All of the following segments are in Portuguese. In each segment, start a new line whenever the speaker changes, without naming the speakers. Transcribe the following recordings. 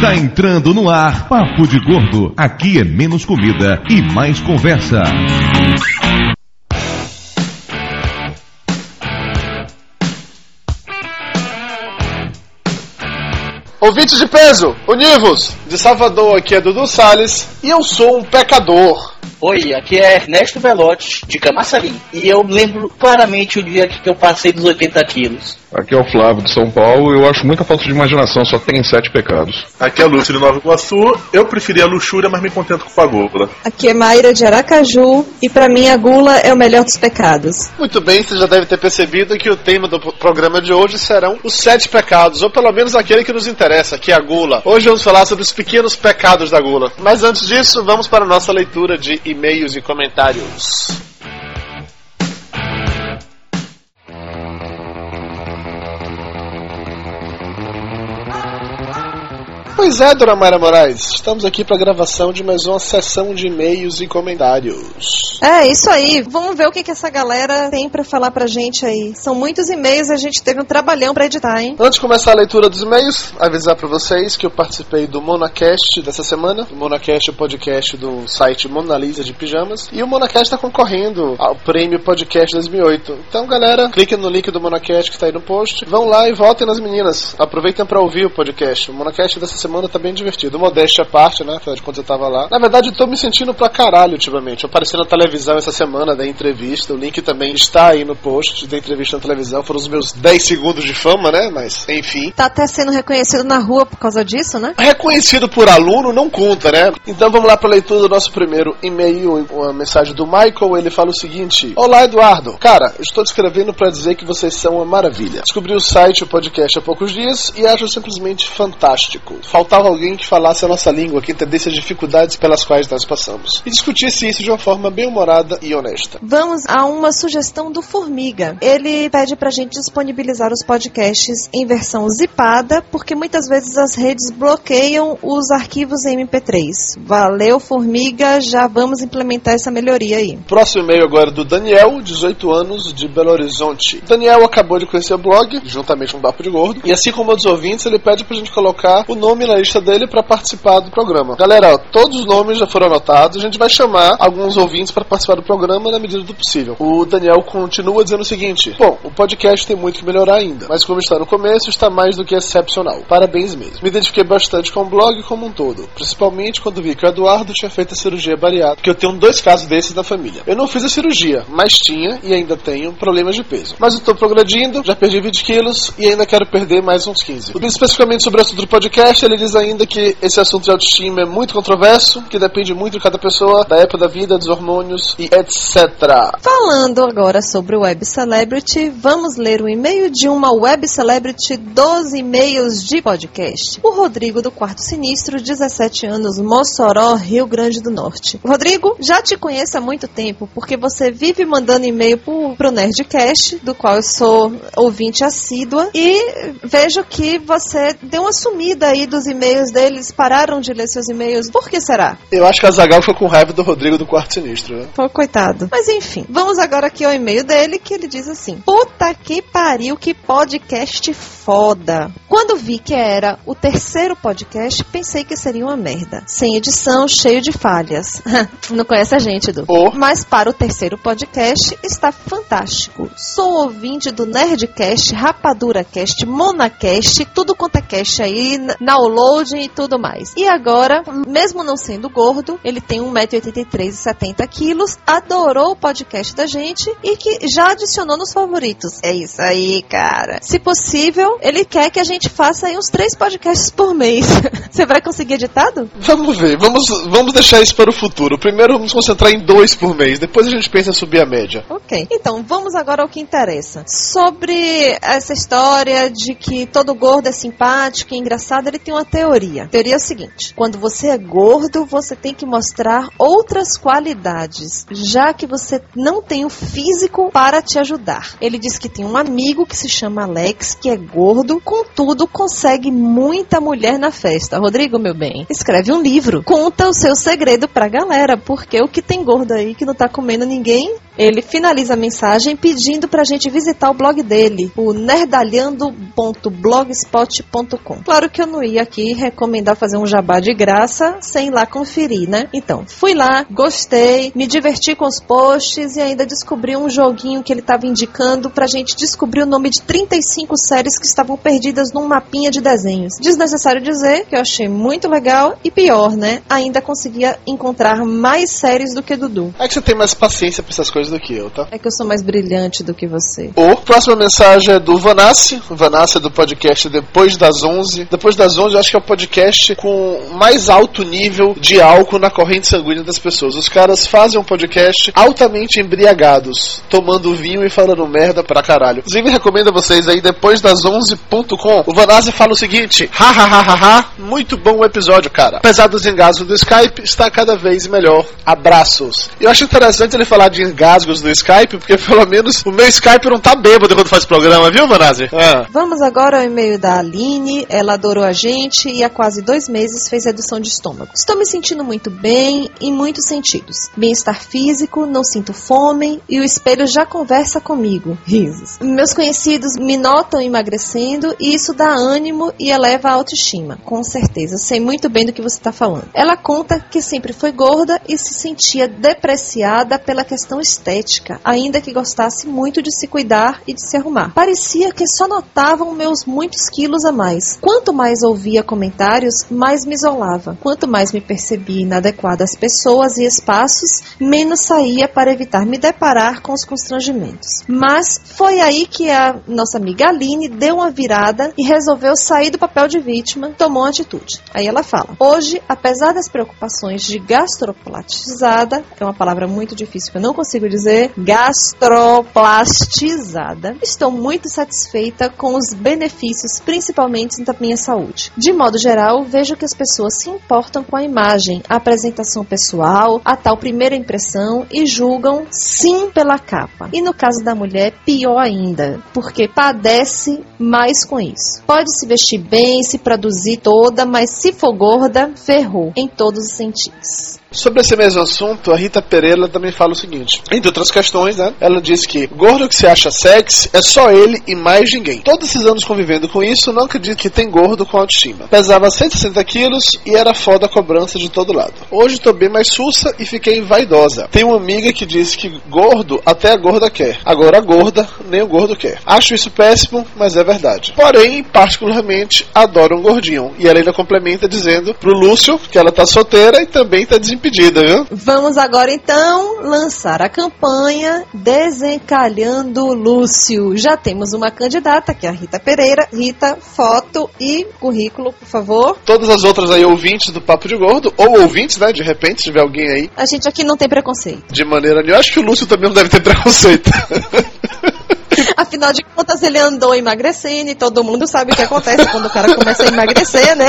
Está entrando no ar Papo de Gordo. Aqui é menos comida e mais conversa.
Ouvintes de peso, univos! De Salvador, aqui é Dudu Salles e eu sou um pecador.
Oi, aqui é Ernesto Velotti, de Camaçari. E eu lembro claramente o dia que eu passei dos 80 quilos.
Aqui é o Flávio de São Paulo eu acho muita falta de imaginação, só tem sete pecados.
Aqui é Lúcio de Nova Iguaçu, eu preferia a luxúria, mas me contento com a gula.
Aqui é Mayra de Aracaju e para mim a gula é o melhor dos pecados.
Muito bem, você já deve ter percebido que o tema do programa de hoje serão os sete pecados, ou pelo menos aquele que nos interessa, que é a gula. Hoje vamos falar sobre os pequenos pecados da gula. Mas antes disso, vamos para a nossa leitura de e-mails e comentários. Pois é, Dona Mayra Moraes, estamos aqui para a gravação de mais uma sessão de e-mails e comentários.
É, isso aí. Vamos ver o que, que essa galera tem para falar pra gente aí. São muitos e-mails, a gente teve um trabalhão para editar, hein?
Antes de começar a leitura dos e-mails, avisar para vocês que eu participei do Monacast dessa semana. O Monacast é o podcast do site Mona Lisa de Pijamas. E o Monacast está concorrendo ao prêmio Podcast 2008. Então, galera, cliquem no link do Monacast que está aí no post. Vão lá e votem nas meninas. Aproveitem para ouvir o podcast. O Monacast dessa semana tá bem divertido. Modéstia à parte, né? Afinal de contas eu tava lá. Na verdade, eu tô me sentindo pra caralho ultimamente. Eu apareci na televisão essa semana da entrevista. O link também está aí no post da entrevista na televisão. Foram os meus 10 segundos de fama, né? Mas, enfim.
Tá até sendo reconhecido na rua por causa disso, né?
Reconhecido por aluno não conta, né? Então vamos lá pra leitura do nosso primeiro e-mail, uma mensagem do Michael. Ele fala o seguinte: Olá, Eduardo. Cara, estou te escrevendo para dizer que vocês são uma maravilha. Descobri o site, o podcast há poucos dias e acho simplesmente fantástico. Faltava alguém que falasse a nossa língua, que entendesse as dificuldades pelas quais nós passamos e discutisse isso de uma forma bem humorada e honesta.
Vamos a uma sugestão do Formiga. Ele pede pra gente disponibilizar os podcasts em versão zipada, porque muitas vezes as redes bloqueiam os arquivos em MP3. Valeu, Formiga, já vamos implementar essa melhoria aí.
Próximo e-mail agora é do Daniel, 18 anos, de Belo Horizonte. Daniel acabou de conhecer o blog, juntamente com o Papo de Gordo, e assim como os ouvintes, ele pede pra gente colocar o nome na lista dele para participar do programa. Galera, todos os nomes já foram anotados, a gente vai chamar alguns ouvintes para participar do programa na medida do possível. O Daniel continua dizendo o seguinte: Bom, o podcast tem muito que melhorar ainda, mas como está no começo, está mais do que excepcional. Parabéns mesmo. Me identifiquei bastante com o blog como um todo, principalmente quando vi que o Eduardo tinha feito a cirurgia bariátrica, que eu tenho dois casos desses na família. Eu não fiz a cirurgia, mas tinha e ainda tenho problemas de peso. Mas eu tô progredindo, já perdi 20 quilos e ainda quero perder mais uns 15. Especificamente sobre o assunto do podcast, ele diz ainda que esse assunto de autoestima é muito controverso, que depende muito de cada pessoa, da época da vida, dos hormônios e etc.
Falando agora sobre o Web Celebrity, vamos ler o e-mail de uma Web Celebrity dos e-mails de podcast. O Rodrigo do Quarto Sinistro, 17 anos, Mossoró, Rio Grande do Norte. Rodrigo, já te conheço há muito tempo, porque você vive mandando e-mail pro, pro Nerdcast, do qual eu sou ouvinte assídua, e vejo que você deu uma sumida aí dos e-mails deles, pararam de ler seus e-mails. Por que será?
Eu acho que a Zagal ficou com raiva do Rodrigo do Quarto Sinistro, né?
Pô, coitado. Mas enfim, vamos agora aqui ao e-mail dele, que ele diz assim: Puta que pariu, que podcast foda. Quando vi que era o terceiro podcast, pensei que seria uma merda. Sem edição, cheio de falhas. Não conhece a gente, Edu.
Oh.
Mas para o terceiro podcast, está fantástico. Sou ouvinte do Nerdcast, RapaduraCast, MonaCast, tudo quanto é cast aí, download e tudo mais. E agora, mesmo não sendo gordo, ele tem 1,83m e 70 quilos, adorou o podcast da gente e que já adicionou nos favoritos. É isso aí, cara. Se possível, ele quer que a gente faça aí uns três podcasts por mês. Você vai conseguir editado?
Vamos ver, vamos, vamos deixar isso para o futuro. Primeiro vamos concentrar em dois por mês, depois a gente pensa em subir a média.
Ok. Então, vamos agora ao que interessa. Sobre essa história de que todo gordo é simpático e engraçado, ele tem uma teoria. A teoria é o seguinte: quando você é gordo, você tem que mostrar outras qualidades, já que você não tem o físico para te ajudar. Ele diz que tem um amigo que se chama Alex, que é gordo, contudo consegue muita mulher na festa. Rodrigo, meu bem, escreve um livro, conta o seu segredo pra galera, porque o que tem gordo aí que não tá comendo ninguém ele finaliza a mensagem pedindo pra gente visitar o blog dele, o nerdalhando.blogspot.com. Claro que eu não ia aqui recomendar fazer um jabá de graça sem ir lá conferir, né? Então, fui lá, gostei, me diverti com os posts e ainda descobri um joguinho que ele estava indicando pra gente descobrir o nome de 35 séries que estavam perdidas num mapinha de desenhos. Desnecessário dizer que eu achei muito legal e pior, né? Ainda conseguia encontrar mais séries do que Dudu.
É que você tem mais paciência pra essas coisas do que eu, tá?
É que eu sou mais brilhante do que você.
O próxima mensagem é do Vanassi. Vanassi é do podcast Depois das 11. Depois das 11 eu acho que é o podcast com mais alto nível de álcool na corrente sanguínea das pessoas. Os caras fazem um podcast altamente embriagados, tomando vinho e falando merda pra caralho. Inclusive recomendo a vocês aí depois das 11.com. O Vanassi fala o seguinte: ha ha ha ha ha, muito bom o episódio, cara. Apesar dos engasgos do Skype, está cada vez melhor. Abraços. Eu acho interessante ele falar de engasgos do Skype, porque pelo menos o meu Skype não tá bêbado quando faz programa, viu, Vanassi? Ah.
Vamos agora ao e-mail da Aline. Ela adorou a gente e há quase dois meses fez redução de estômago. Estou me sentindo muito bem em muitos sentidos. Bem-estar físico, não sinto fome e o espelho já conversa comigo. Risos. Meus conhecidos me notam emagrecendo e isso dá ânimo e eleva a autoestima. Com certeza, sei muito bem do que você está falando. Ela conta que sempre foi gorda e se sentia depreciada pela questão estética, ainda que gostasse muito de se cuidar e de se arrumar. Parecia que só notavam meus muitos quilos a mais. Quanto mais ouvia comentários, mais me isolava. Quanto mais me percebia inadequada às pessoas e espaços, menos saía para evitar me deparar com os constrangimentos. Mas foi aí que a nossa amiga Aline deu uma virada e resolveu sair do papel de vítima, tomou atitude. Aí ela fala: Hoje, apesar das preocupações de gastroplatizada, é uma palavra muito difícil que eu não consigo dizer, gastroplastizada, estou muito satisfeita com os benefícios, principalmente da minha saúde. De modo geral, vejo que as pessoas se importam com a imagem, a apresentação pessoal, a tal primeira impressão e julgam sim pela capa. E no caso da mulher, pior ainda, porque padece mais com isso. Pode se vestir bem, se produzir toda, mas se for gorda, ferrou em todos os sentidos.
Sobre esse mesmo assunto, a Rita Pereira também fala o seguinte: entre outras questões, né? Ela diz que gordo que se acha sexy é só ele e mais ninguém. Todos esses anos convivendo com isso, não acredito que tem gordo com autoestima. Pesava 160 quilos e era foda a cobrança de todo lado. Hoje tô bem mais sussa e fiquei vaidosa. Tem uma amiga que disse que gordo até a gorda quer. Agora a gorda nem o gordo quer. Acho isso péssimo, mas é verdade. Porém, particularmente, adoro um gordinho. E ela ainda complementa dizendo pro Lúcio que ela tá solteira e também tá desimpedida, viu?
Vamos agora então lançar a campanha Desencalhando Lúcio. Já temos uma candidata, que é a Rita Pereira. Rita, foto e currículo, por favor.
Todas as outras aí ouvintes do Papo de Gordo, ou ouvintes, né? De repente, se tiver alguém aí.
A gente aqui não tem preconceito.
De maneira nenhuma. Eu acho que o Lúcio também não deve ter preconceito.
Afinal de contas, ele andou emagrecendo e todo mundo sabe o que acontece quando o cara começa a emagrecer, né?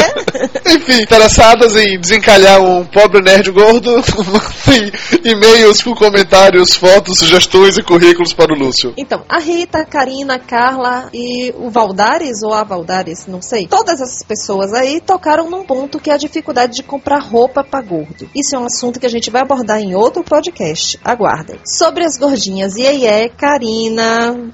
Enfim, interessadas em desencalhar um pobre nerd gordo, e-mails com comentários, fotos, sugestões e currículos para o Lúcio.
Então, a Rita, a Karina, a Carla e o Valdares, ou a Valdares, não sei, todas essas pessoas aí tocaram num ponto que é a dificuldade de comprar roupa para gordo. Isso é um assunto que a gente vai abordar em outro podcast. Aguardem. Sobre as gordinhas Iê, Karina,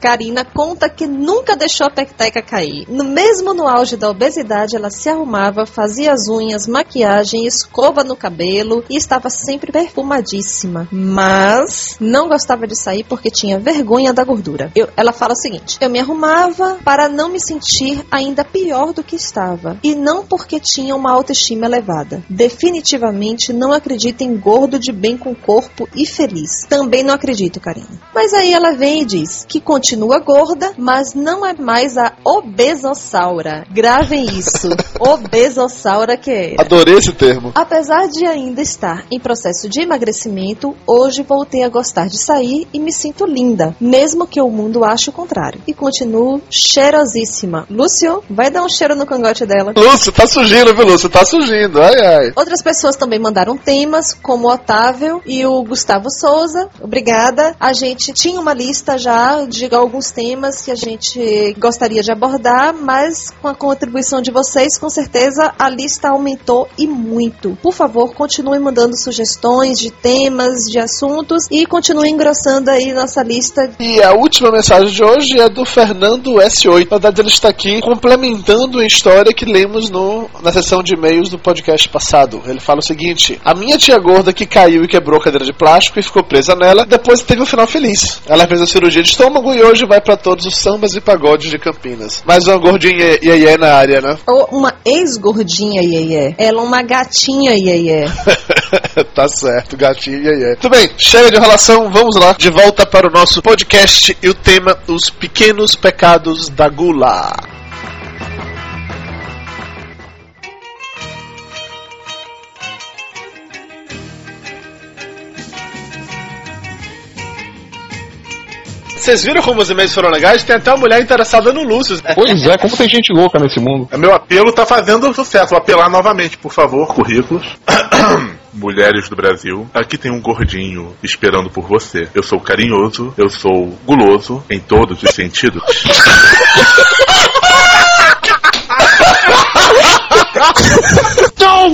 Karina conta que nunca deixou a peteca cair. No mesmo no auge da obesidade, ela se arrumava, fazia as unhas, maquiagem, escova no cabelo e estava sempre perfumadíssima. Mas não gostava de sair porque tinha vergonha da gordura. Eu- ela fala o seguinte: eu me arrumava para não me sentir ainda pior do que estava e não porque tinha uma autoestima elevada. Definitivamente não acredito em gordo de bem com corpo e feliz. Também não acredito, Karina. Mas aí ela vem e diz que continua gorda, mas não é mais a obesossaura. Gravem isso. obesossaura que é.
Adorei esse termo.
Apesar de ainda estar em processo de emagrecimento, hoje voltei a gostar de sair e me sinto linda, mesmo que o mundo ache o contrário. E continuo cheirosíssima. Lúcio, vai dar um cheiro no cangote dela.
Lúcio, tá surgindo, viu, Lúcio? Tá surgindo, ai ai.
Outras pessoas também mandaram temas, como o Otávio e o Gustavo Souza. Obrigada. A gente tinha uma lista já diga alguns temas que a gente gostaria de abordar, mas com a contribuição de vocês, com certeza a lista aumentou e muito. Por favor, continue mandando sugestões de temas, de assuntos e continue engrossando aí nossa lista.
E a última mensagem de hoje é do Fernando S8. Na verdade, ele está aqui complementando a história que lemos no, na sessão de e-mails do podcast passado. Ele fala o seguinte: A minha tia gorda que caiu e quebrou a cadeira de plástico e ficou presa nela, depois teve um final feliz. Ela fez a cirurgia de estômago e hoje vai para todos os sambas e pagodes de Campinas. Mais uma gordinha iê na área, né?
Ou uma ex-gordinha iê Ela é uma gatinha iê
tá certo, gatinha iê Tudo bem, chega de enrolação, vamos lá. De volta para o nosso podcast e o tema Os Pequenos Pecados da Gula. Vocês viram como os e-mails foram legais? Tem até uma mulher interessada no Lúcio.
Pois é, como tem gente louca nesse mundo.
Meu apelo tá fazendo sucesso. Vou apelar novamente, por favor, currículos. Mulheres do Brasil, aqui tem um gordinho esperando por você. Eu sou carinhoso, eu sou guloso em todos os sentidos.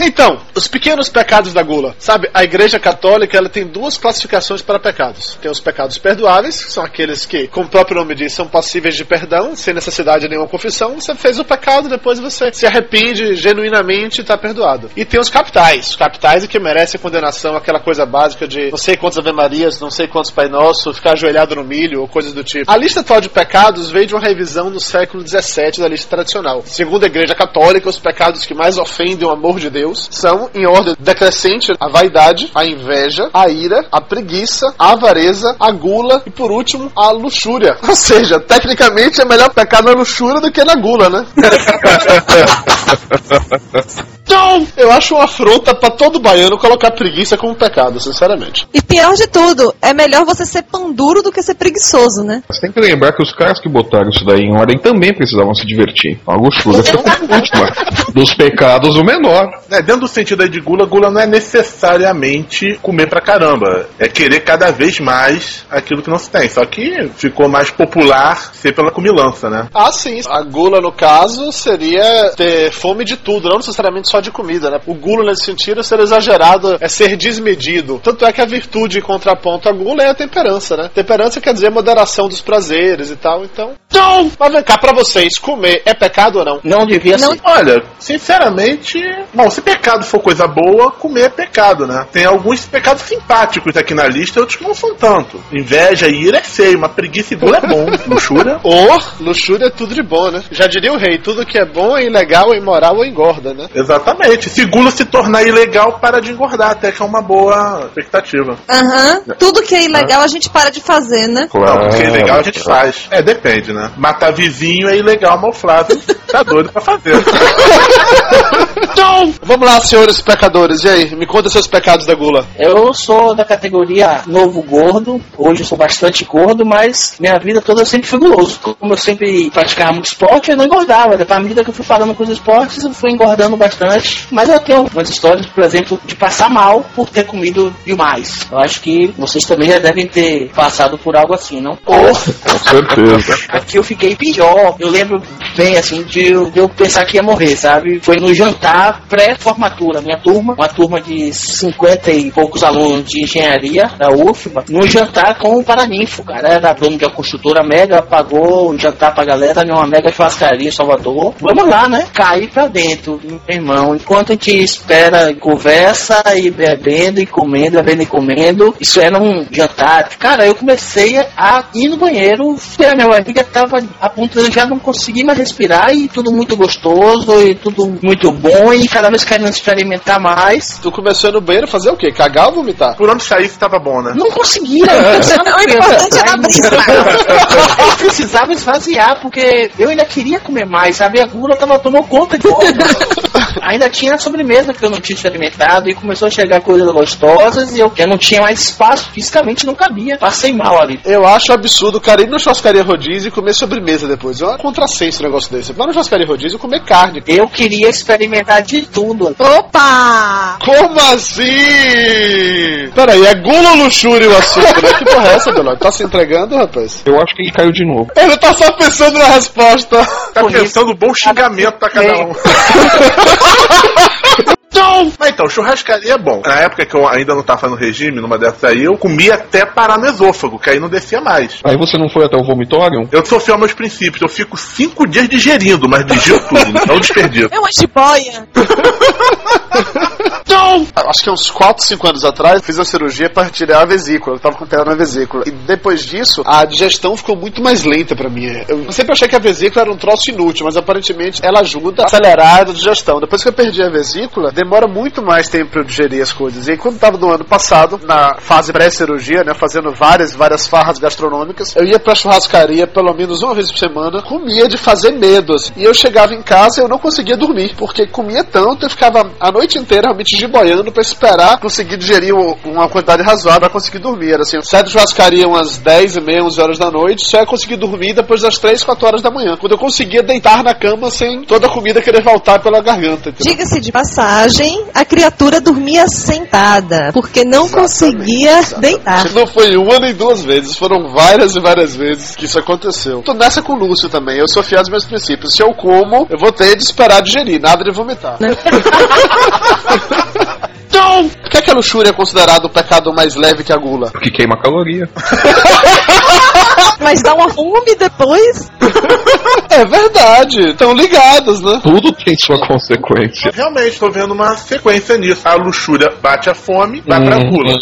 Então, os pequenos pecados da gula. Sabe, a Igreja Católica ela tem duas classificações para pecados. Tem os pecados perdoáveis, que são aqueles que, como o próprio nome diz, são passíveis de perdão, sem necessidade de nenhuma confissão. Você fez o pecado, depois você se arrepende genuinamente e está perdoado. E tem os capitais. Os capitais é que merecem condenação, aquela coisa básica de não sei quantas Ave Marias, não sei quantos Pai Nosso, ficar ajoelhado no milho ou coisas do tipo. A lista atual de pecados veio de uma revisão no século XVII da lista tradicional. Segundo a Igreja Católica, os pecados que mais ofendem o amor de Deus são, em ordem decrescente, a vaidade, a inveja, a ira, a preguiça, a avareza, a gula e, por último, a luxúria. Ou seja, tecnicamente é melhor pecar na luxúria do que na gula, né? Então, eu acho uma afronta para todo baiano colocar preguiça como pecado, sinceramente.
E pior de tudo, é melhor você ser pão duro do que ser preguiçoso, né?
Você tem que lembrar que os caras que botaram isso daí em ordem também precisavam se divertir. A luxúria foi a última. Dos pecados, o menor.
É, dentro do sentido aí de gula, gula não é necessariamente comer pra caramba. É querer cada vez mais aquilo que não se tem. Só que ficou mais popular ser pela comilança, né?
Ah, sim. A gula, no caso, seria ter fome de tudo, não necessariamente só de comida, né? O gula, nesse sentido, é ser exagerado, é ser desmedido. Tanto é que a virtude em contraponto à gula é a temperança, né? Temperança quer dizer moderação dos prazeres e tal, então. Não! Mas vem cá, pra vocês, comer é pecado ou não?
Não devia
Não.
ser.
Olha, sinceramente, bom, se pecado for coisa boa, comer é pecado, né? Tem alguns pecados simpáticos aqui na lista, outros que não são tanto. Inveja e ira é feio, mas preguiça e gula é bom. Luxúria.
Ou, luxúria é tudo de bom, né? Já diria o rei, tudo que é bom é ilegal, é imoral ou engorda, né?
Exatamente. Se gula se tornar ilegal, para de engordar, até que é uma boa expectativa.
Aham. Tudo que é ilegal a gente para de fazer, né?
Não, porque é ilegal a gente faz. É, depende, né? Matar vizinho é ilegal, mas o Flávio tá doido pra fazer.
Então, vamos lá, senhores pecadores. E aí, me conta seus pecados da gula.
Eu sou da categoria novo gordo. Hoje eu sou bastante gordo, mas minha vida toda eu sempre fui guloso. Como eu sempre praticava muito esporte, eu não engordava. À medida que eu fui falando com os esportes, eu fui engordando bastante. Mas eu tenho algumas histórias, por exemplo, de passar mal por ter comido demais. Eu acho que vocês também já devem ter passado por algo assim, não?
Com certeza.
Aqui eu fiquei pior. Eu lembro bem, assim, de eu, de eu pensar que ia morrer, sabe? Foi no jantar pré-formatura. Minha turma, uma turma de 50 e poucos alunos de engenharia da UFBA, no jantar com o Paraninfo, cara. Era dono de uma construtora mega, pagou o jantar pra galera numa mega churrascaria em Salvador. Vamos lá, né? Cair pra dentro, meu irmão. Enquanto a gente espera, e conversa e bebendo e comendo, bebendo e comendo. Isso era um jantar. Cara, eu comecei a ir no banheiro, a minha barriga tava a ponto de eu já não conseguir mais respirar e tudo muito gostoso e tudo muito bom e cada vez querendo experimentar mais.
Tu começou no banheiro fazer o quê? Cagar ou vomitar?
Por onde saísse tava bom, né?
Não conseguia.
O importante era abrir.
Eu precisava esvaziar, porque eu ainda queria comer mais, sabe? A gula tava tomando conta de tudo. ainda tinha a sobremesa que eu não tinha experimentado e começou a chegar coisas gostosas e eu, eu não tinha mais espaço, fisicamente não cabia. Passei mal ali.
Eu acho absurdo o cara ir na churrascaria rodízio e comer sobremesa depois. É um contrassenso um negócio desse. Vai na churrascaria rodízio e comer carne.
Eu queria experimentar de tudo.
Opa!
Como assim? Peraí, é gula ou luxúria o assunto, né? Que porra é essa, Belói? Tá se entregando, rapaz?
Eu acho que ele caiu de novo.
Ele tá só pensando na resposta.
Tá
Por
pensando um bom xingamento pra cada um. Mas então, churrascaria é bom. Na época que eu ainda não tava fazendo regime, numa dessas aí, eu comia até parar no esôfago, que aí não descia mais.
Aí você não foi até o vomitório?
Eu sou fiel aos meus princípios, eu fico cinco dias digerindo, mas digiro tudo, não desperdiço.
É uma jiboia.
Acho que uns 4, 5 anos atrás, fiz a cirurgia para tirar a vesícula. Eu tava com pedra na vesícula. E depois disso, a digestão ficou muito mais lenta para mim. Eu sempre achei que a vesícula era um troço inútil, mas aparentemente ela ajuda a acelerar a digestão. Depois que eu perdi a vesícula, demora muito mais tempo pra eu digerir as coisas. E aí, quando tava no ano passado, na fase pré-cirurgia, né, fazendo várias, várias farras gastronômicas, eu ia pra churrascaria pelo menos uma vez por semana, comia de fazer medo. assim. E eu chegava em casa e eu não conseguia dormir, porque comia tanto, eu ficava a noite inteira realmente giboiando pra esperar conseguir digerir uma quantidade razoável pra conseguir dormir. Era assim, eu saio da churrascaria umas 10 e meia, 11 horas da noite, só ia conseguir dormir depois das 3, 4 horas da manhã. Quando eu conseguia deitar na cama sem toda a comida querer voltar pela garganta.
Diga-se de passagem, a criatura dormia sentada, porque não conseguia deitar.
Não foi uma nem duas vezes, foram várias e várias vezes que isso aconteceu. Tô nessa com o Lúcio também, eu sou fiel aos meus princípios. Se eu como, eu vou ter de esperar digerir, nada de vomitar. Então, por que, que a luxúria é considerada o pecado mais leve que a gula?
Porque queima caloria.
Mas dá uma fome depois.
É verdade, estão ligados, né?
Tudo tem sua consequência.
Realmente, tô vendo uma sequência nisso. A luxúria bate a fome, vai pra
Uhum,
gula.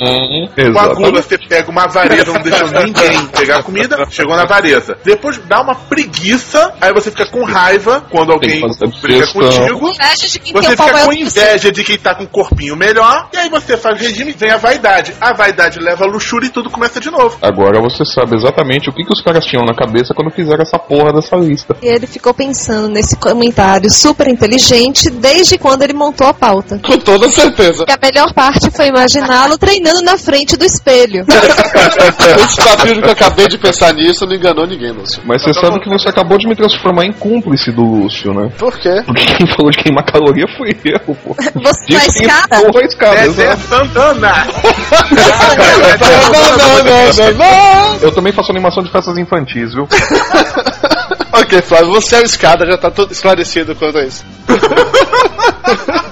Com a gula, você pega uma vareza, não deixa ninguém pegar comida, chegou na vareza. Depois dá uma preguiça, aí você fica com raiva quando alguém briga contigo. Você fica com inveja de quem tá com um corpinho melhor, e aí você faz regime, vem a vaidade. A vaidade leva a luxúria e tudo começa de novo.
Agora você sabe exatamente o que, que os caras tinham na cabeça quando fizeram essa porra dessa lista.
E ele ficou pensando nesse comentário super inteligente desde quando ele montou a pauta.
Com toda certeza.
E a melhor parte foi imaginá-lo treinando na frente do espelho.
Esse papiro que eu acabei de pensar nisso não enganou ninguém, Lúcio.
Mas você sabe que você acabou de me transformar em cúmplice do Lúcio, né?
Por quê?
Porque quem falou de queimar caloria foi eu, pô.
Você na
que
escada?
a escada,
é. Santana!
Não, não, não, não, não.
Eu também faço animação de infantis, viu?
Ok, Flávio, você é o escada, já tá tudo esclarecido quanto a isso.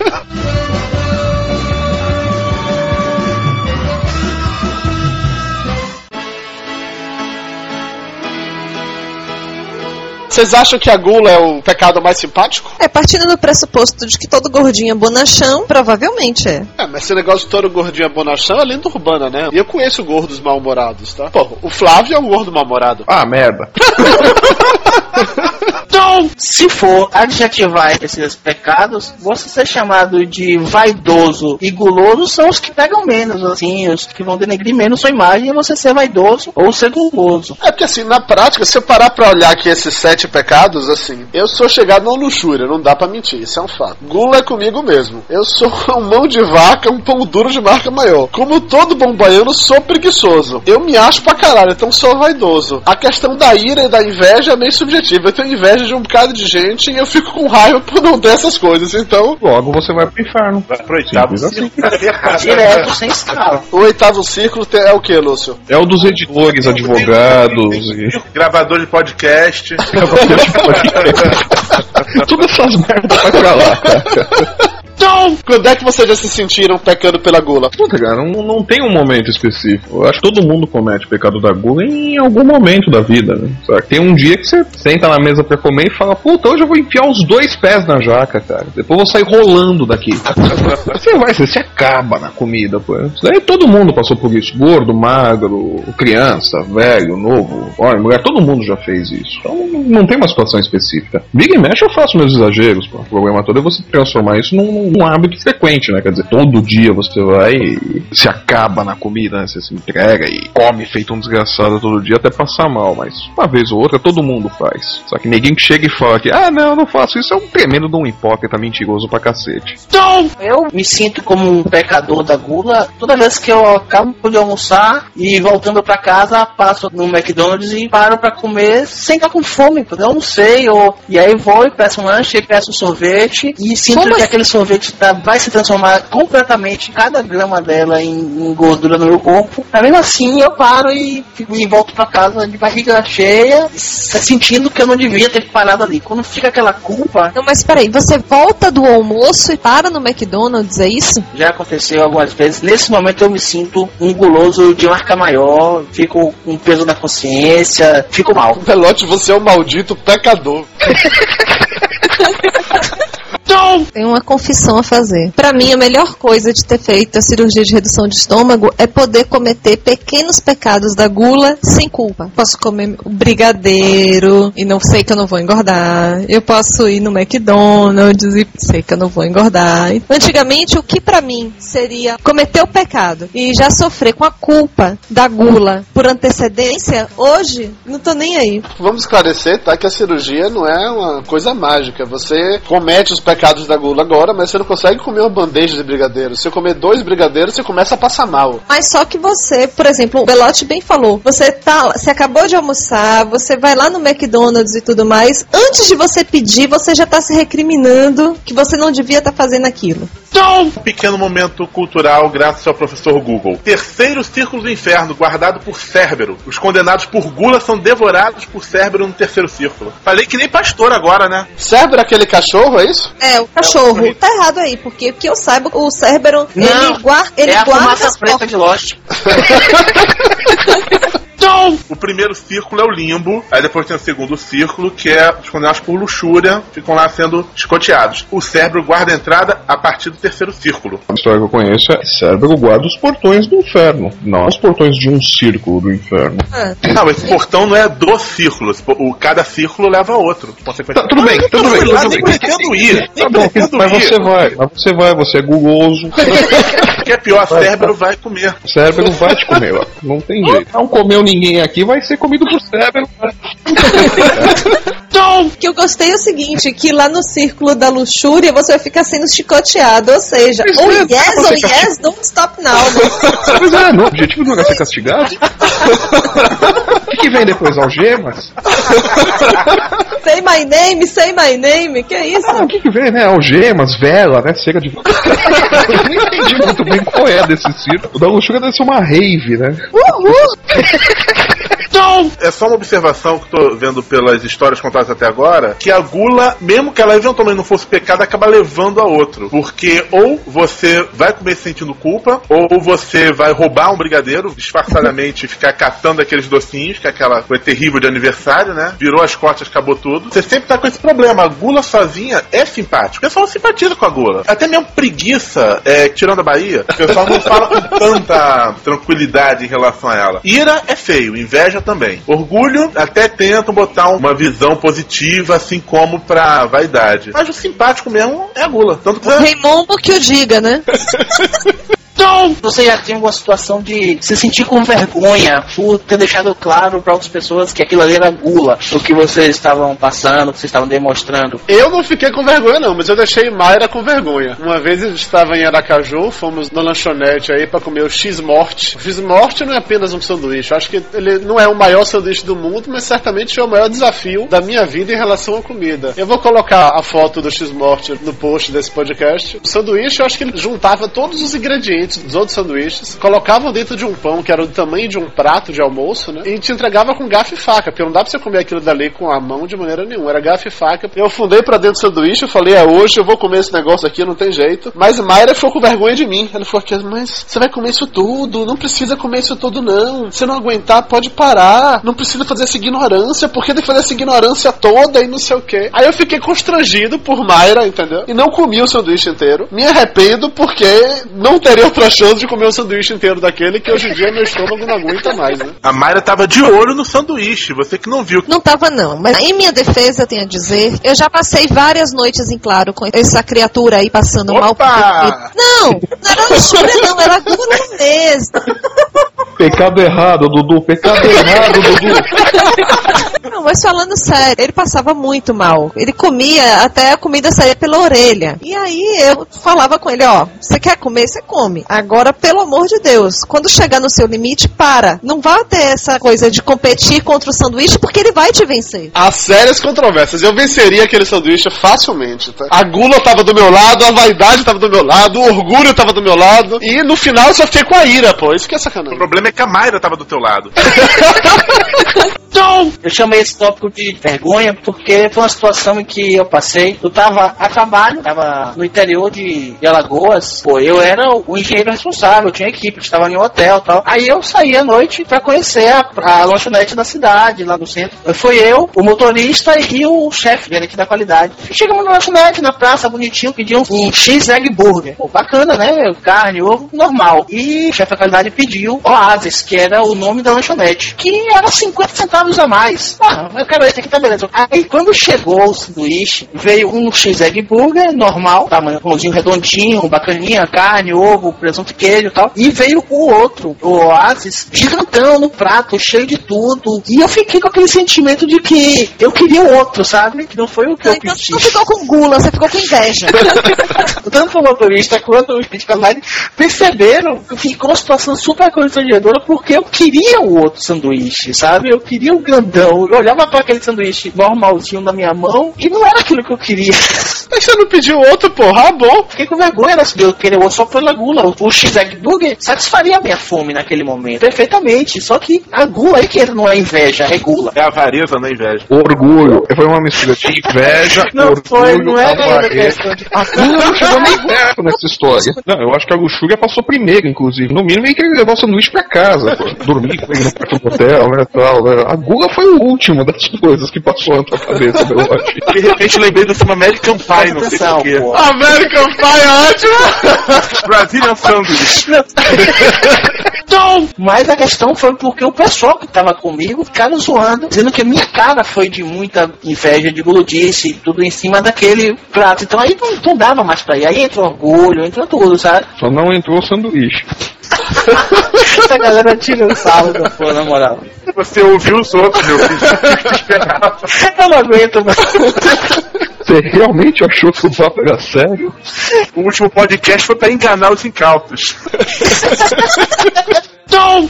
Vocês acham que a gula é o pecado mais simpático?
É, partindo do pressuposto de que todo gordinho é bonachão, provavelmente é.
É, mas esse negócio de todo gordinho é bonachão é lenda urbana, né? E eu conheço gordos mal-humorados, tá? Pô, o Flávio é um gordo mal-humorado.
Ah, merda.
Então, se for adjetivar esses pecados, você ser chamado de vaidoso e guloso são os que pegam menos, assim, os que vão denegrir menos sua imagem é você ser vaidoso ou ser guloso.
É porque assim, na prática, se eu parar pra olhar aqui esses sete pecados, assim, eu sou chegado na luxúria, não dá pra mentir, isso é um fato. Gula é comigo mesmo. Eu sou um mão de vaca, um pão duro de marca maior. Como todo bom baiano, sou preguiçoso. Eu me acho pra caralho, então sou vaidoso. A questão da ira e da inveja é meio subjetiva. Eu tenho inveja de um bocado de gente e eu fico com raiva por não ter essas coisas. Então,
Logo você vai pro inferno.
Vai pro oitavo
Simples assim.
Direto, sem escala.
o oitavo círculo é o que, Lúcio?
É o dos editores, advogados e.
Gravador de podcast.
Todas essas merdas vai pra lá, cara.
Então, quando é que vocês já se sentiram pecando pela gula?
Puta, cara, não, não tem um momento específico. Eu acho que todo mundo comete pecado da gula em algum momento da vida, né? Tem um dia que você senta na mesa pra comer e fala, puta, hoje eu vou enfiar os dois pés na jaca, cara. Depois eu vou sair rolando daqui. você vai, você se acaba na comida, pô. Daí todo mundo passou por isso. Gordo, magro, criança, velho, novo, homem, mulher, todo mundo já fez isso. Então não, tem uma situação específica. Big Mesh eu faço meus exageros, pô. O problema todo é você transformar isso num, um hábito frequente, né? Quer dizer, todo dia você vai e se acaba na comida, né? Você se entrega e come feito um desgraçado todo dia até passar mal, mas uma vez ou outra todo mundo faz. Só que ninguém chega e fala que, ah, não, eu não faço isso, é um tremendo de um hipócrita mentiroso pra cacete.
Eu me sinto como um pecador da gula toda vez que eu acabo de almoçar e voltando pra casa, passo no McDonald's e paro pra comer sem estar com fome, porque eu não sei, ou... e aí vou e peço um lanche e peço um sorvete e sinto
Como
que
assim?
aquele sorvete tá- vai se transformar completamente, cada grama dela em, em gordura no meu corpo. Mas mesmo assim eu paro e, fico- e volto pra casa de barriga cheia, sentindo que eu não devia ter parado ali. Quando fica aquela culpa,
Não, mas peraí, você volta do almoço e para no McDonald's, é isso?
Já aconteceu algumas vezes. Nesse momento eu me sinto um guloso de marca maior, fico com peso na consciência, fico mal.
Pelote, você é um maldito pecador.
Tenho uma confissão a fazer. Pra mim, a melhor coisa de ter feito a cirurgia de redução de estômago é poder cometer pequenos pecados da gula sem culpa. Posso comer o brigadeiro e não sei que eu não vou engordar. Eu posso ir no McDonald's e sei que eu não vou engordar. Antigamente, o que pra mim seria cometer o pecado e já sofrer com a culpa da gula por antecedência, hoje não tô nem aí.
Vamos esclarecer, tá? Que a cirurgia não é uma coisa mágica. Você comete os pecados da gula agora, mas você não consegue comer uma bandeja de brigadeiro. Se você comer dois brigadeiros, você começa a passar mal.
Mas só que você, por exemplo, o Belote bem falou, você tá, você acabou de almoçar, você vai lá no McDonald's e tudo mais, antes de você pedir, você já tá se recriminando que você não devia estar fazendo aquilo.
Um pequeno momento cultural graças ao professor Google. Terceiro círculo do inferno, guardado por Cérbero. Os condenados por gula são devorados por Cérbero no terceiro círculo. Falei que nem pastor agora, né?
Cérebro aquele cachorro, é isso?
É, o cachorro.
É o-
tá errado aí, porque que eu saiba, o Cérbero,
Não,
ele, guarda, ele
é a
guarda
fumaça
as
preta de Lost.
O primeiro círculo é o limbo, aí depois tem o segundo círculo, que é os condenados por luxúria, ficam lá sendo escoteados. O cérebro guarda a entrada a partir do terceiro círculo.
A história que eu conheço é Cérebro guarda os portões do inferno, não os portões de um círculo do inferno.
Ah,
Não, esse portão não é do círculo, o, cada círculo leva a outro.
Tá, tudo bem, tudo bem, tudo bem.
pretendo ir.
Tá bom, mas
ir.
você vai, mas você vai, você é guloso.
Que é pior, cérebro vai comer.
O cérebro vai te comer, ó. não tem jeito. Não comeu ninguém aqui, vai ser comido por cérebro.
O que eu gostei é o seguinte, que lá no círculo da luxúria você vai ficar sendo chicoteado, ou seja,
Pois
oh
é,
yes, oh yes, don't stop now.
Pois é, no objetivo do lugar ser castigado. O que, que vem depois? Algemas?
say my name, say my name, que é isso?
Ah, o que, que vem, né? Algemas, vela, né? Cera de. Eu não entendi muito bem qual é desse circo. O da luxúria deve ser uma rave, né?
Uhul!
É só uma observação que eu tô vendo pelas histórias contadas até agora, que a gula, mesmo que ela eventualmente não fosse pecado, acaba levando a outro. Porque ou você vai comer sentindo culpa, ou você vai roubar um brigadeiro, disfarçadamente ficar catando aqueles docinhos, que é aquela coisa terrível de aniversário, né? Virou as costas, acabou tudo. Você sempre tá com esse problema. A gula sozinha é simpática. O pessoal simpatiza com a gula. Até mesmo preguiça, é, tirando a Bahia, o pessoal não fala com tanta tranquilidade em relação a ela. Ira é feio, inveja também. Orgulho, até tentam botar uma visão positiva, assim como pra vaidade. Mas o simpático mesmo é a gula. Tanto que
Raimundo que o diga, né?
Você já tem alguma situação de se sentir com vergonha por ter deixado claro para outras pessoas que aquilo ali era gula, o que vocês estavam passando, o que vocês estavam demonstrando.
Eu não fiquei com vergonha, não, mas eu deixei Mayra com vergonha. Uma vez eu estava em Aracaju, fomos na lanchonete aí pra comer o X-Morte. O X-Morte não é apenas um sanduíche, eu acho que ele não é o maior sanduíche do mundo, mas certamente é o maior desafio da minha vida em relação à comida. Eu vou colocar a foto do X-Morte no post desse podcast. O sanduíche, eu acho que ele juntava todos os ingredientes dos outros sanduíches, colocava dentro de um pão que era do tamanho de um prato de almoço, né? E te entregava com garfo e faca, porque não dá pra você comer aquilo dali com a mão de maneira nenhuma. Era garfo e faca. Eu fundei pra dentro do sanduíche, eu falei, é hoje eu vou comer esse negócio aqui, não tem jeito. Mas Mayra ficou com vergonha de mim. Ela falou mas você vai comer isso tudo, não precisa comer isso tudo, não. Se não aguentar, pode parar. Não precisa fazer essa ignorância, porque tem que fazer essa ignorância toda e não sei o que. Aí eu fiquei constrangido por Mayra, entendeu? E não comi o sanduíche inteiro. Me arrependo porque não teria outra chance de comer um sanduíche inteiro daquele que hoje em dia meu estômago não aguenta mais, né?
A Mayra tava de olho no sanduíche, você que não viu.
Não tava não, mas em minha defesa, tenho a dizer, eu já passei várias noites em claro com essa criatura aí passando mal por
Opa!
dormir. Não, não era luxúria não, era gula mesmo.
Pecado errado, Dudu. Pecado errado, Dudu.
Não, mas falando sério, ele passava muito mal. Ele comia até a comida sair pela orelha. E aí eu falava com ele, ó, você quer comer, você come. Agora, pelo amor de Deus, quando chegar no seu limite, para. Não vá ter essa coisa de competir contra o sanduíche, porque ele vai te vencer.
Há sérias controvérsias. Eu venceria aquele sanduíche facilmente, tá? A gula tava do meu lado, a vaidade tava do meu lado, o orgulho tava do meu lado. E no final eu só fiquei com a ira, pô. Isso que é
O
sacanagem.
problema é que a Mayra tava do teu lado.
Então, eu chamei esse tópico de vergonha porque foi uma situação em que eu passei. Eu tava a trabalho, tava no interior de, de Alagoas. Pô, eu era o engenheiro responsável, eu tinha equipe, eu estava em um hotel tal. Aí eu saí à noite pra conhecer a, a lanchonete da cidade, lá no centro. Foi eu, o motorista e o chefe, gerente da qualidade. Chegamos na lanchonete, na praça, bonitinho, pedimos um X-Egg Burger. Pô, bacana, né? Carne, ovo, normal. E o chefe da qualidade pediu Oasis, que era o nome da lanchonete, que era 50 centavos a mais. Ah, eu quero esse aqui, tá beleza. Aí quando chegou o sanduíche, veio um X-Egg Burger normal, tamanho pãozinho redondinho, bacaninha, carne, ovo, presunto, queijo e tal. E veio o outro, o Oasis, gigantão no prato, cheio de tudo. E eu fiquei com aquele sentimento de que eu queria o outro, sabe? Que não foi o que eu
Então você
pedi.
não ficou com gula, você ficou com inveja.
Tanto o motorista quanto o gente online perceberam que ficou uma situação super constrangedora porque eu queria o outro sanduíche, sabe? Eu queria o grandão. Eu olhava para aquele sanduíche normalzinho na minha mão e não era aquilo que eu queria.
Mas você não pediu outro, porra? Ah, bom.
Fiquei com vergonha né? eu queria o outro só pela gula. O- X-Egg Burger satisfaria a minha fome naquele momento. Perfeitamente. Só que a gula aí que não é inveja, é gula.
É a avareza, não é inveja.
Orgulho. Foi uma mistura de inveja,
Não
orgulho,
foi, não é
avareza.
de...
A Gula não chegou nem perto nessa história. Não, eu acho que a luxúria passou primeiro, inclusive. No mínimo, ele queria levar o sanduíche pra casa, pô. dormir com ele no quarto do hotel, né, tal. né. A Gula foi o último das coisas que passou na tua cabeça, meu acho.
De repente lembrei do filme American Pie, não sei porquê.
American Pie é ótimo!
Brazilian Sandwich.
Então, mas a questão foi porque o pessoal que tava comigo ficaram zoando, dizendo que a minha cara foi de muita inveja, de guludice, tudo em cima daquele prato. Então aí não, não dava mais pra ir. Aí entrou orgulho, entrou tudo, sabe?
Só não entrou o sanduíche.
Essa galera tira o sarro da porra, na moral.
Você ouviu os outros, meu filho.
Eu não aguento mais.
Você realmente achou que o papo era sério?
O último podcast foi pra enganar os incautos.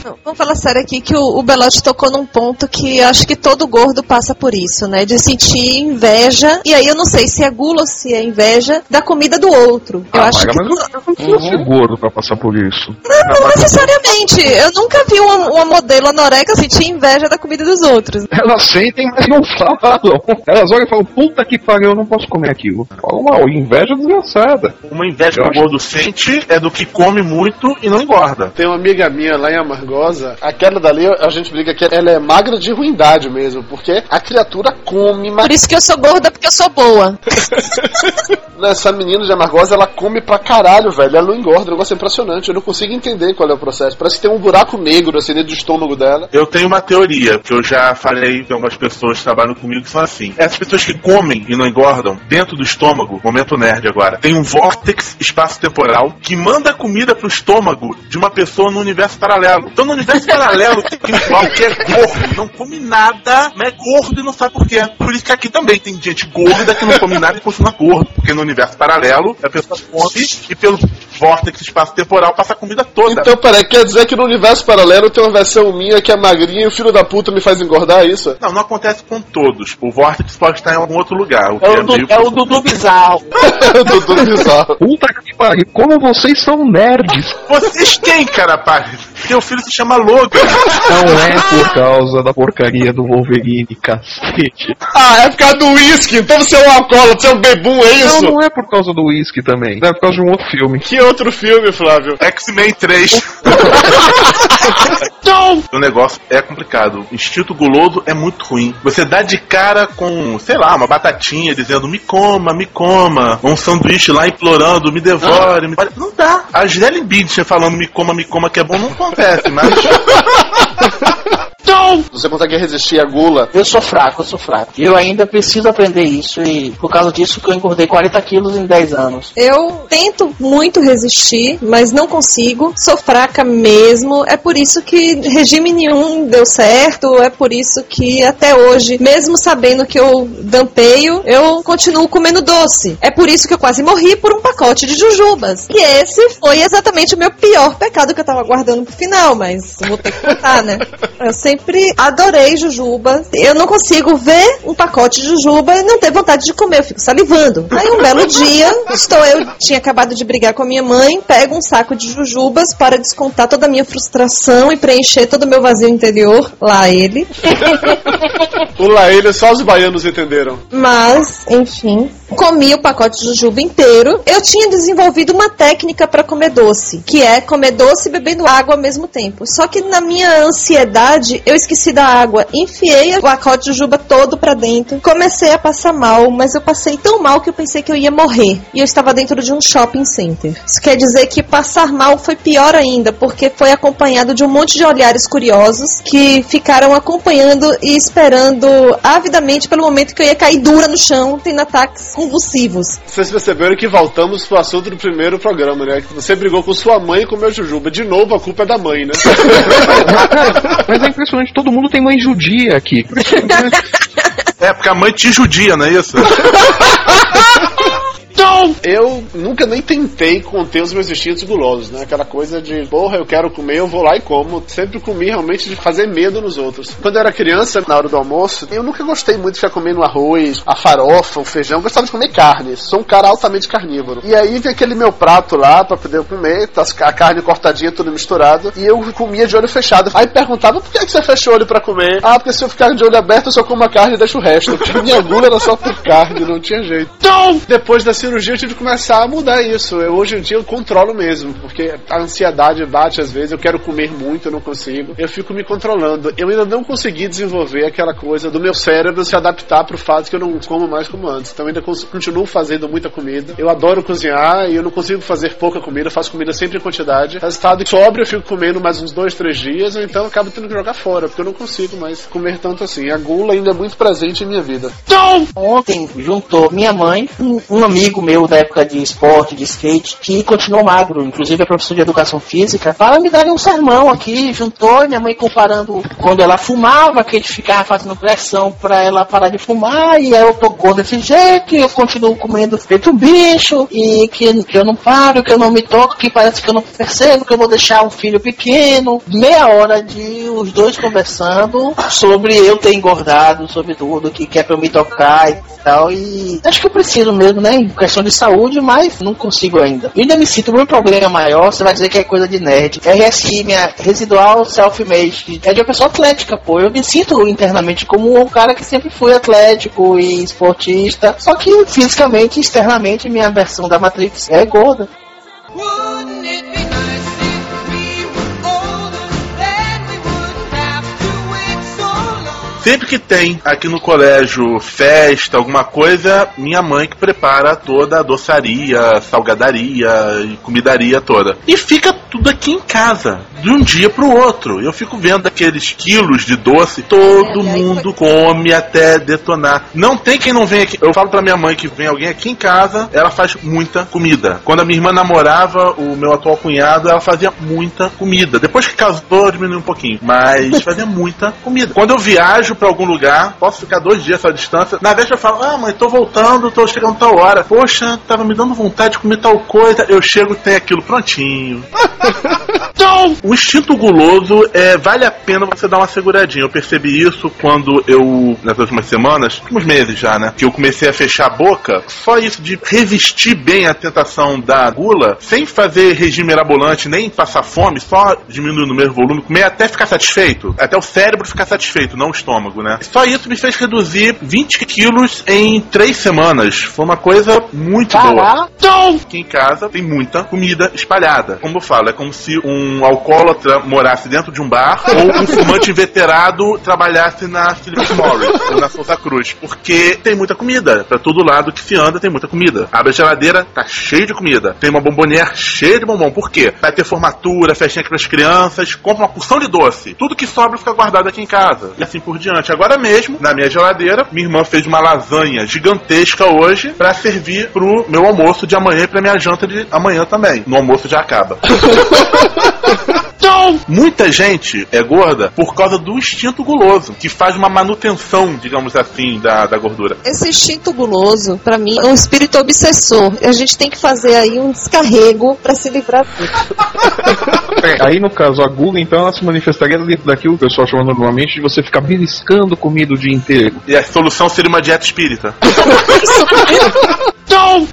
Não, vamos falar sério aqui que o, o Belote tocou num ponto que acho que todo gordo passa por isso, né? De sentir inveja. E aí eu não sei se é gula ou se é inveja da comida do outro. Eu
Ah,
acho
Maga,
que.
mas eu não precisa ser gordo pra passar por isso.
Não, não necessariamente. Eu nunca vi uma, uma modelo anoreca sentir inveja da comida dos outros.
Elas sentem, mas não falam. Elas olham e falam, puta que pariu, eu não posso comer aquilo. Falam mal, inveja desgraçada.
Uma inveja que
Eu
o
acho-
gordo sente é do que come muito e não engorda.
Tem uma amiga minha lá em Amargosa, aquela dali a gente briga que ela é magra de ruindade mesmo, porque a criatura come, mas
Por isso que eu sou gorda, porque eu sou boa.
essa menina de Amargosa ela come pra caralho, velho. Ela não engorda, o negócio é impressionante. Eu não consigo entender qual é o processo. Parece que tem um buraco negro assim dentro do estômago dela.
Eu tenho uma teoria que eu já falei que algumas pessoas que trabalham comigo que são assim. Essas pessoas que comem e não engordam, dentro do estômago, momento nerd agora, tem um vórtex espaço-temporal que manda comida pro estômago de uma pessoa no universo paralelo. Então no universo paralelo tem qualquer gordo, não come nada, mas é gordo e não sabe por quê. Por isso que aqui também tem gente gorda que não come nada e continua gordo. Porque no universo paralelo a pessoa come e pelo vórtex espaço-temporal passa a comida toda.
Então, peraí, quer dizer que no universo paralelo tem uma versão minha que é magrinha e o filho da puta me faz engordar, é isso?
Não, não acontece com todos. O vórtice pode estar em algum outro lugar. O que
É
é
o, du,
meio-
é o Dudu Bizarro.
Dudu bizarro.
Puta que pariu, como vocês são nerds.
Vocês quem, cara, pare? teu filho se chama Logan.
Não é por causa da porcaria do Wolverine, cacete.
Ah, é por causa do uísque. Então você é um alcoólatra, você é um bebum, é isso?
Não, não é por causa do whisky também. É por causa de um outro filme.
Que outro filme, Flávio?
X-Men 3. o negócio é complicado. Instinto guloso é muito ruim. Você dá de cara com, sei lá, uma batatinha dizendo me coma, me coma. Um sanduíche lá implorando, me devore. Me... Não dá. A Jelly Bean falando me coma, me coma que é bom não acontece, Match mas.
Você consegue resistir à gula?
Eu sou fraco, eu sou fraco. Eu ainda preciso aprender isso e por causa disso que eu engordei 40 quilos em 10 anos.
Eu tento muito resistir, mas não consigo. Sou fraca mesmo. É por isso que regime nenhum deu certo. É por isso que até hoje, mesmo sabendo que eu dampeio, eu continuo comendo doce. É por isso que eu quase morri por um pacote de jujubas. E esse foi exatamente o meu pior pecado que eu tava guardando pro final, mas vou ter que contar, né? Eu sempre adorei jujuba. Eu não consigo ver um pacote de jujuba e não ter vontade de comer. Eu fico salivando. Aí um belo dia, estou eu, tinha acabado de brigar com a minha mãe, pego um saco de jujubas para descontar toda a minha frustração e preencher todo o meu vazio interior. Lá ele.
O lá ele só os baianos entenderam.
Mas, enfim, comi o pacote de jujuba inteiro. Eu tinha desenvolvido uma técnica para comer doce, que é comer doce e bebendo água ao mesmo tempo. Só que na minha ansiedade, eu esqueci da água. Enfiei o pacote de jujuba todo para dentro. Comecei a passar mal, mas eu passei tão mal que eu pensei que eu ia morrer. E eu estava dentro de um shopping center. Isso quer dizer que passar mal foi pior ainda, porque foi acompanhado de um monte de olhares curiosos que ficaram acompanhando e esperando avidamente pelo momento que eu ia cair dura no chão, tendo ataques convulsivos.
Vocês perceberam que voltamos pro assunto do primeiro programa, né? Que você brigou com sua mãe e comeu jujuba. De novo, a culpa é da mãe, né?
Mas é impressionante, todo mundo tem mãe judia aqui.
É, porque a mãe te judia, não é isso?
Eu nunca nem tentei conter os meus instintos gulosos, né? Aquela coisa de, porra, eu quero comer, eu vou lá e como. Sempre comi realmente de fazer medo nos outros. Quando eu era criança, na hora do almoço, eu nunca gostei muito de ficar comendo arroz, a farofa, o feijão. Eu gostava de comer carne. Sou um cara altamente carnívoro. E aí vem aquele meu prato lá pra poder comer, tá a carne cortadinha, tudo misturado. E eu comia de olho fechado. Aí perguntava por que, que você fechou o olho pra comer? Ah, porque se eu ficar de olho aberto, eu só como a carne e deixo o resto. Porque minha gula era só por carne, não tinha jeito. Então, depois da cirurgia, eu tive que começar a mudar isso. Eu, hoje em dia eu controlo mesmo, porque a ansiedade bate às vezes, eu quero comer muito, eu não consigo. Eu fico me controlando. Eu ainda não consegui desenvolver aquela coisa do meu cérebro se adaptar pro fato que eu não como mais como antes. Então ainda continuo fazendo muita comida. Eu adoro cozinhar e eu não consigo fazer pouca comida, eu faço comida sempre em quantidade. Resultado sobre eu fico comendo mais uns dois, três dias, ou então eu acabo tendo que jogar fora, porque eu não consigo mais comer tanto assim. A gula ainda é muito presente em minha vida.
Ontem juntou minha mãe, um, um amigo meu da época de esporte, de skate, que continuou magro, inclusive é professor de educação física, para me dar um sermão aqui, juntou minha mãe comparando quando ela fumava, que ele ficava fazendo pressão para ela parar de fumar, e eu tô gordo desse jeito, e eu continuo comendo feito bicho, e que, que eu não paro, que eu não me toco, que parece que eu não percebo, que eu vou deixar um filho pequeno. Meia hora de os dois conversando sobre eu ter engordado, sobre tudo, que quer pra eu me tocar e tal, e acho que eu preciso mesmo, né, questão de saúde, mas não consigo ainda. E ainda me sinto um problema maior, você vai dizer que é coisa de nerd. RSI, minha residual self-made, é de uma pessoa atlética, pô. Eu me sinto internamente como um cara que sempre foi atlético e esportista, só que fisicamente, externamente, minha versão da Matrix é gorda.
Sempre que tem aqui no colégio festa, alguma coisa, minha mãe que prepara toda a doçaria, salgadaria e comidaria toda. E fica tudo aqui em casa, de um dia pro outro. Eu fico vendo aqueles quilos de doce, todo
É,
mundo come até detonar. Não tem quem não vem aqui. Eu falo pra minha mãe que vem alguém aqui em casa, ela faz muita comida. Quando a minha irmã namorava o meu atual cunhado, ela fazia muita comida. Depois que casou, diminuiu um pouquinho, mas fazia muita comida. Quando eu viajo pra algum lugar, posso ficar dois dias essa distância. Na véspera eu falo, ah, mãe, tô voltando, tô chegando tal hora. Poxa, tava me dando vontade de comer tal coisa. Eu chego, tem aquilo prontinho. O instinto guloso é vale a pena você dar uma seguradinha. Eu percebi isso quando eu, nas últimas semanas, últimos meses já, né? Que eu comecei a fechar a boca. Só isso de resistir bem à tentação da gula, sem fazer regime mirabolante, nem passar fome, só diminuindo o mesmo volume, comer até ficar satisfeito. Até o cérebro ficar satisfeito, não o estômago, né? Só isso me fez reduzir 20 quilos em 3 semanas. Foi uma coisa muito boa. Aqui em casa tem muita comida espalhada. Como eu falo, é como se um alcoólatra morasse dentro de um bar ou um fumante inveterado trabalhasse na Philip Morris ou na Santa Cruz. Porque tem muita comida. Pra todo lado que se anda tem muita comida. Abre a geladeira, tá cheio de comida. Tem uma bombonière cheia de bombom. Por quê? Vai ter formatura, festinha para as crianças, compra uma porção de doce. Tudo que sobra fica guardado aqui em casa. E assim por diante. Agora mesmo, na minha geladeira, minha irmã fez uma lasanha gigantesca hoje pra servir pro meu almoço de amanhã e pra minha janta de amanhã também. No almoço já acaba. Muita gente é gorda por causa do instinto guloso, que faz uma manutenção, digamos assim, da, da gordura.
Esse instinto guloso, pra mim, é um espírito obsessor. E a gente tem que fazer aí um descarrego pra se livrar disso.
É, aí no caso, a gula, então, ela se manifestaria dentro daquilo que o pessoal chama normalmente de você ficar beliscando comida o dia inteiro.
E a solução seria uma dieta espírita.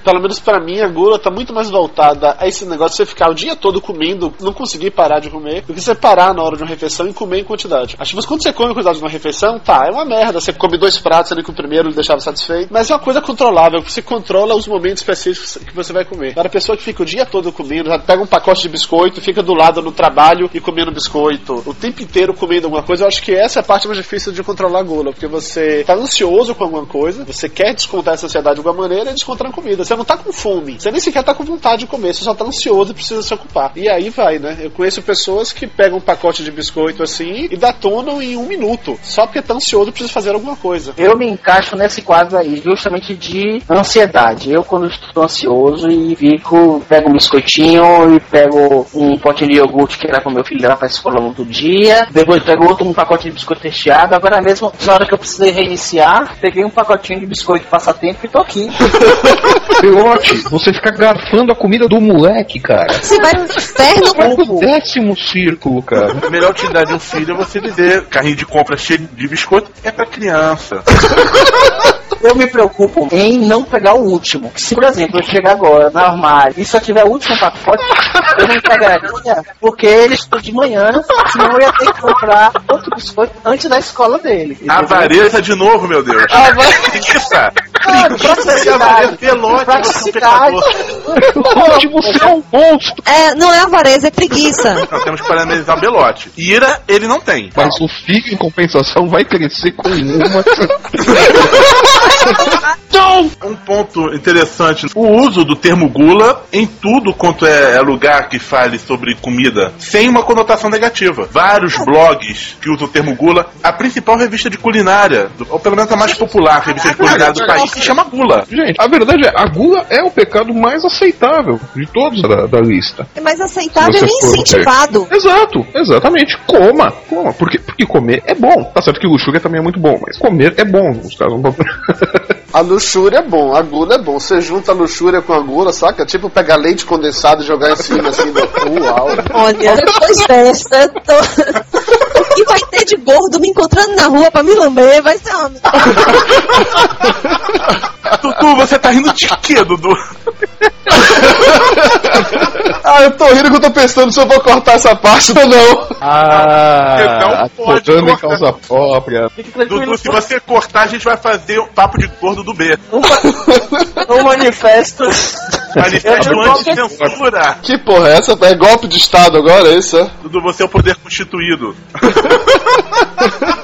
Pelo menos pra mim, a gula tá muito mais voltada a esse negócio de você ficar o dia todo comendo, não conseguir parar de comer, do que você parar na hora de uma refeição e comer em quantidade. Acho que quando você come em quantidade de uma refeição, tá, é uma merda. Você come dois pratos ali que o primeiro deixava satisfeito, mas é uma coisa controlável, você controla os momentos específicos que você vai comer. Para a pessoa que fica o dia todo comendo, pega um pacote de biscoito, fica do lado no trabalho e comendo biscoito, o tempo inteiro comendo alguma coisa, eu acho que essa é a parte mais difícil de controlar a gula, porque você tá ansioso com alguma coisa, você quer descontar essa ansiedade de alguma maneira e descontar na comida. Você não tá com fome, você nem sequer tá com vontade de comer, você só tá ansioso e precisa se ocupar. E aí vai, né? Eu conheço pessoas que pegam um pacote de biscoito assim e datonam em um minuto, só porque tá ansioso e precisa fazer alguma coisa.
Eu me encaixo nesse quadro aí, justamente de ansiedade. Eu, quando estou ansioso e fico, pego um biscoitinho e pego um potinho de iogurte que era com meu filho levar pra escola no outro dia. Depois pego outro um pacote de biscoito recheado. Agora mesmo, na hora que eu precisei reiniciar, peguei um pacotinho de biscoito passatempo e tô aqui.
Pilote, você fica garfando a comida do moleque, cara.
Você vai no inferno,
Vai pro décimo círculo, cara.
A melhor utilidade de um filho é você dizer carrinho de compra cheio de biscoito é pra criança.
Eu me preocupo em não pegar o último. Se, por exemplo, eu chegar agora no armário e só tiver o último pacote, eu não pegaria, porque ele estuda de manhã, senão eu ia ter que comprar outro biscoito antes da escola dele. entendeu?
Avareza de novo, meu Deus. Preguiça.
Ah,
Preguiça e avareza. Pelote, você é um pecador.
Onde você é um monstro.
É, não é avareza, é preguiça.
Nós temos que parabenizar o Belote. Ira, ele não tem.
Mas o filho, em compensação, vai crescer com uma.
Um ponto interessante, o uso do termo gula em tudo quanto é, é lugar que fale sobre comida, sem uma conotação negativa. Vários blogs que usam o termo gula, a principal revista de culinária, ou pelo menos a mais popular revista de culinária do país, se chama Gula.
Gente, a verdade é, a gula é o pecado mais aceitável de todos da, da lista.
É mais aceitável e
ver.
incentivado.
Exato, exatamente. Coma, coma. Porque, porque comer é bom. Tá certo que luxúria também é muito bom, mas comer é bom. Os caras não
A luxúria é bom, a gula é bom. Você junta a luxúria com a gula, saca? Tipo pegar leite condensado e jogar em cima assim do. Uau!
Olha, depois eu tô... o que vai ter de gordo me encontrando na rua pra me lamber? Vai ser uma...
Dudu, você tá rindo de quê, Dudu?
Ah, eu tô rindo que eu tô pensando se eu vou cortar essa parte ou não.
Ah,
Não pode
em causa própria.
Dudu, se você cortar, a gente vai fazer o papo de gordo do B.
um manifesto.
Manifesto anti-censura.
Que porra é essa? É golpe de Estado agora, é isso?
Dudu, você é o poder constituído.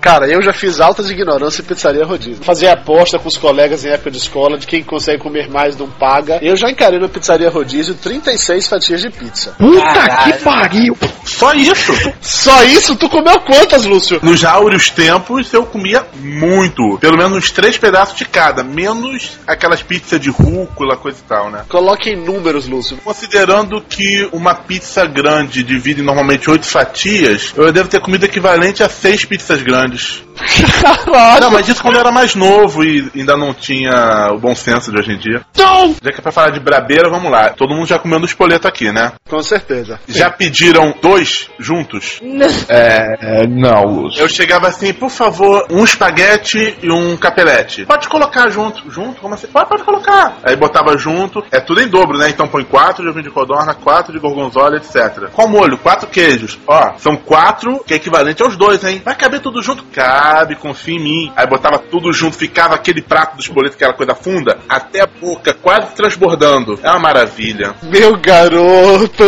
Cara, eu já fiz altas ignorância em pizzaria rodízio. Fazia aposta com os colegas em época de escola de quem consegue comer mais não paga. Eu já encarei na pizzaria rodízio 36 fatias de pizza.
Puta
Caralho.
que pariu!
Só isso.
Só isso? Tu comeu quantas, Lúcio?
Nos áureos tempos eu comia muito. Pelo menos uns três pedaços de cada. Menos aquelas pizzas de rúcula, coisa e tal, né?
Coloque em números, Lúcio.
Considerando que uma pizza grande divide normalmente oito fatias, eu devo ter comido equivalente a seis pizzas grandes.
Caralho.
Não, mas isso quando eu era mais novo e ainda não tinha o bom senso de hoje em dia.
Não!
Já que é pra falar de brabeira, vamos lá. Todo mundo já comeu no espoleto aqui, né?
Com certeza.
Já pediram dois juntos?
É, é, não, Lúcio.
Eu chegava assim, por favor, um espaguete e um capelete. Pode colocar junto. Junto? Como assim? Pode, pode colocar. Aí botava junto. É tudo em dobro, né? Então põe quatro de ovinho de codorna, quatro de gorgonzola, etc. Qual molho? Quatro queijos. Ó, são quatro, que é equivalente aos dois, hein? Vai caber tudo junto? Cabe, confia em mim. Aí botava tudo junto, ficava aquele prato do espoleto, que era coisa funda, até a boca, quase transbordando. É uma maravilha.
Meu garoto.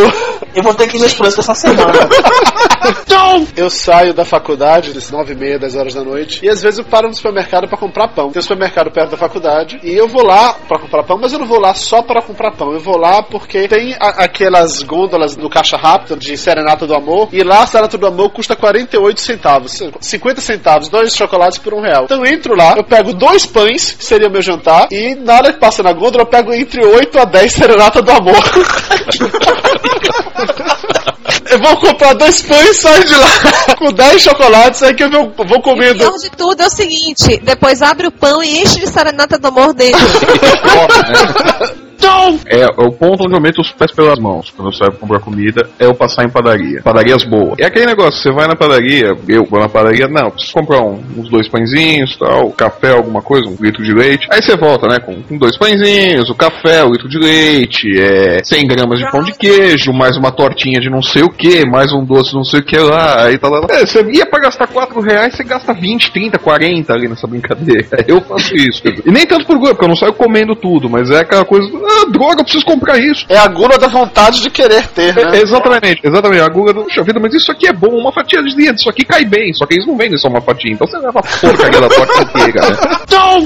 Eu vou ter que ir no expresso essa semana.
Não! Eu saio da faculdade, às 9 e meia, 10 horas da noite, e às vezes eu paro no supermercado pra comprar pão. Tem um supermercado perto da faculdade, e eu vou lá pra comprar pão, mas eu não vou lá só para comprar pão. Eu vou lá porque tem a- aquelas gôndolas no caixa rápido de Serenata do Amor, e lá a Serenata do Amor custa 48 centavos. 50 centavos, dois chocolates por um real. Então eu entro lá, eu pego dois pães, que seria meu jantar, e na hora que passa na gôndola, eu pego entre 8 a 10 Serenata do Amor. Eu vou comprar dois pães e saio de lá com 10 chocolates, aí que eu vou, vou
O
comendo.
pior de tudo é o seguinte: depois abre o pão e enche de serenata do amor dentro.
Não!
É, o ponto onde eu meto os pés pelas mãos quando eu saio pra comprar comida é eu passar em padaria. Padarias boas. É aquele negócio, você vai na padaria, eu vou na padaria, não, preciso comprar um- uns dois pãezinhos, tal, café, alguma coisa, um litro de leite. Aí você volta, né, com, com dois pãezinhos, o café, o litro de leite, é 100 gramas de pão de queijo, mais uma tortinha de não sei o que, mais um doce de não sei o que lá. Aí tá lá. É, você ia pra gastar 4 reais, você gasta 20, 30, 40 ali nessa brincadeira. Eu faço isso. E nem tanto por gosto, porque eu não saio comendo tudo, mas é aquela coisa, ah, droga, eu preciso comprar isso.
É a gula da vontade de querer ter, né?
É, exatamente, exatamente. A Google, puxa vida, mas isso aqui é bom, uma fatia de dinheiro, isso aqui cai bem, só que eles não vendem só uma fatia, então você leva a porcaria da torta inteira, né?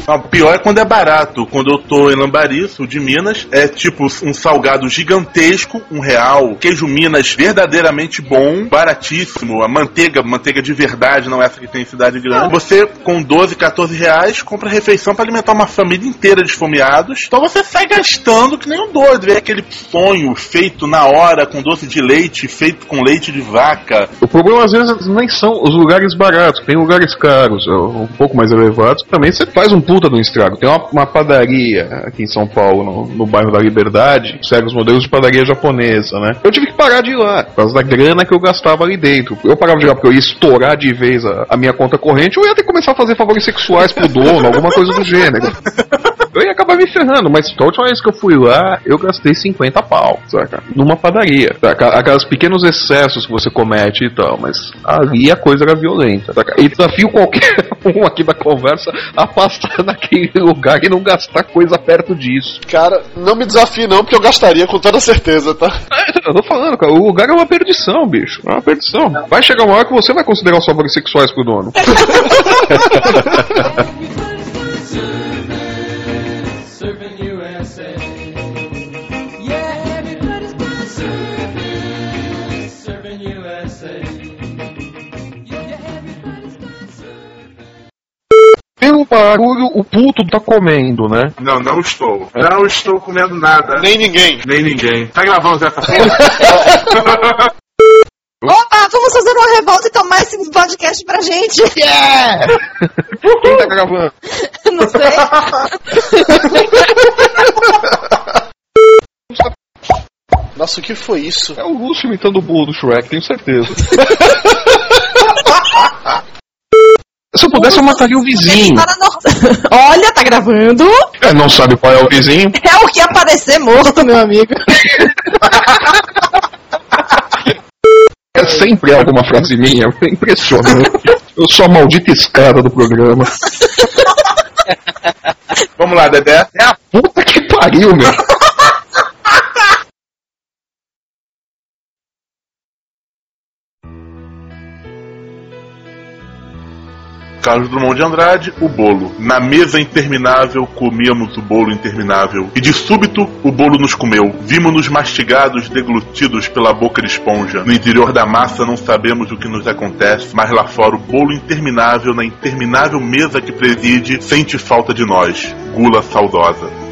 Ah, O pior é quando é barato. Quando eu tô em Lambari, sul de Minas, é tipo um salgado gigantesco, um real, queijo Minas verdadeiramente bom, baratíssimo, a manteiga, manteiga de verdade, não essa que tem em cidade grande. Você, com 12, 14 reais, compra refeição pra alimentar uma família inteira de esfomeados. Então você sai gastando que nem um doido. Vê aquele sonho feito na hora, com doce de leite, feito com leite de vaca.
O problema às vezes nem são os lugares baratos, tem lugares caros, ó, um pouco mais elevados, também você faz um puta de um estrago. Tem uma, uma padaria aqui em São Paulo, no, no bairro da Liberdade, que segue os modelos de padaria japonesa, né? Eu tive que parar de ir lá, por causa da grana que eu gastava ali dentro. Eu parava de ir lá porque eu ia estourar de vez a, a minha conta corrente, ou eu ia ter que começar a fazer favores sexuais pro dono, alguma coisa do gênero. Eu ia acabar me ferrando, mas a última vez que eu fui lá, eu gastei 50 pau, saca? Numa padaria. Saca? Aquelas pequenos excessos que você comete e tal, mas ali a coisa era violenta, saca? E desafio qualquer um aqui da conversa a passar naquele lugar e não gastar coisa perto disso.
Cara, não me desafie não, porque eu gastaria com toda certeza, tá?
Eu tô falando, cara, o lugar é uma perdição, bicho. É uma perdição. Vai chegar uma hora que você vai considerar os favores sexuais pro dono. Pelo barulho, o puto tá comendo, né?
Não, não estou. Não estou comendo nada.
Nem ninguém.
Nem ninguém. Tá gravando essa porra?
Opa, vamos fazer uma revolta e tomar esse podcast pra gente.
Quem tá gravando?
Não sei.
Nossa, o que foi isso?
É o Lúcio imitando o burro do Shrek, tenho certeza. Se eu pudesse, eu mataria o vizinho.
No- Olha, tá gravando.
É, não sabe qual é o vizinho?
É o que aparecer morto, meu amigo.
É sempre alguma frase minha, é impressionante. Eu sou a maldita escada do programa.
Vamos lá, Dedé.
É a puta que pariu, meu.
Carlos Drummond de Andrade, o bolo. Na mesa interminável comíamos o bolo interminável. E de súbito o bolo nos comeu. Vimos-nos mastigados, deglutidos pela boca de esponja. No interior da massa não sabemos o que nos acontece, mas lá fora o bolo interminável, na interminável mesa que preside, sente falta de nós. Gula saudosa.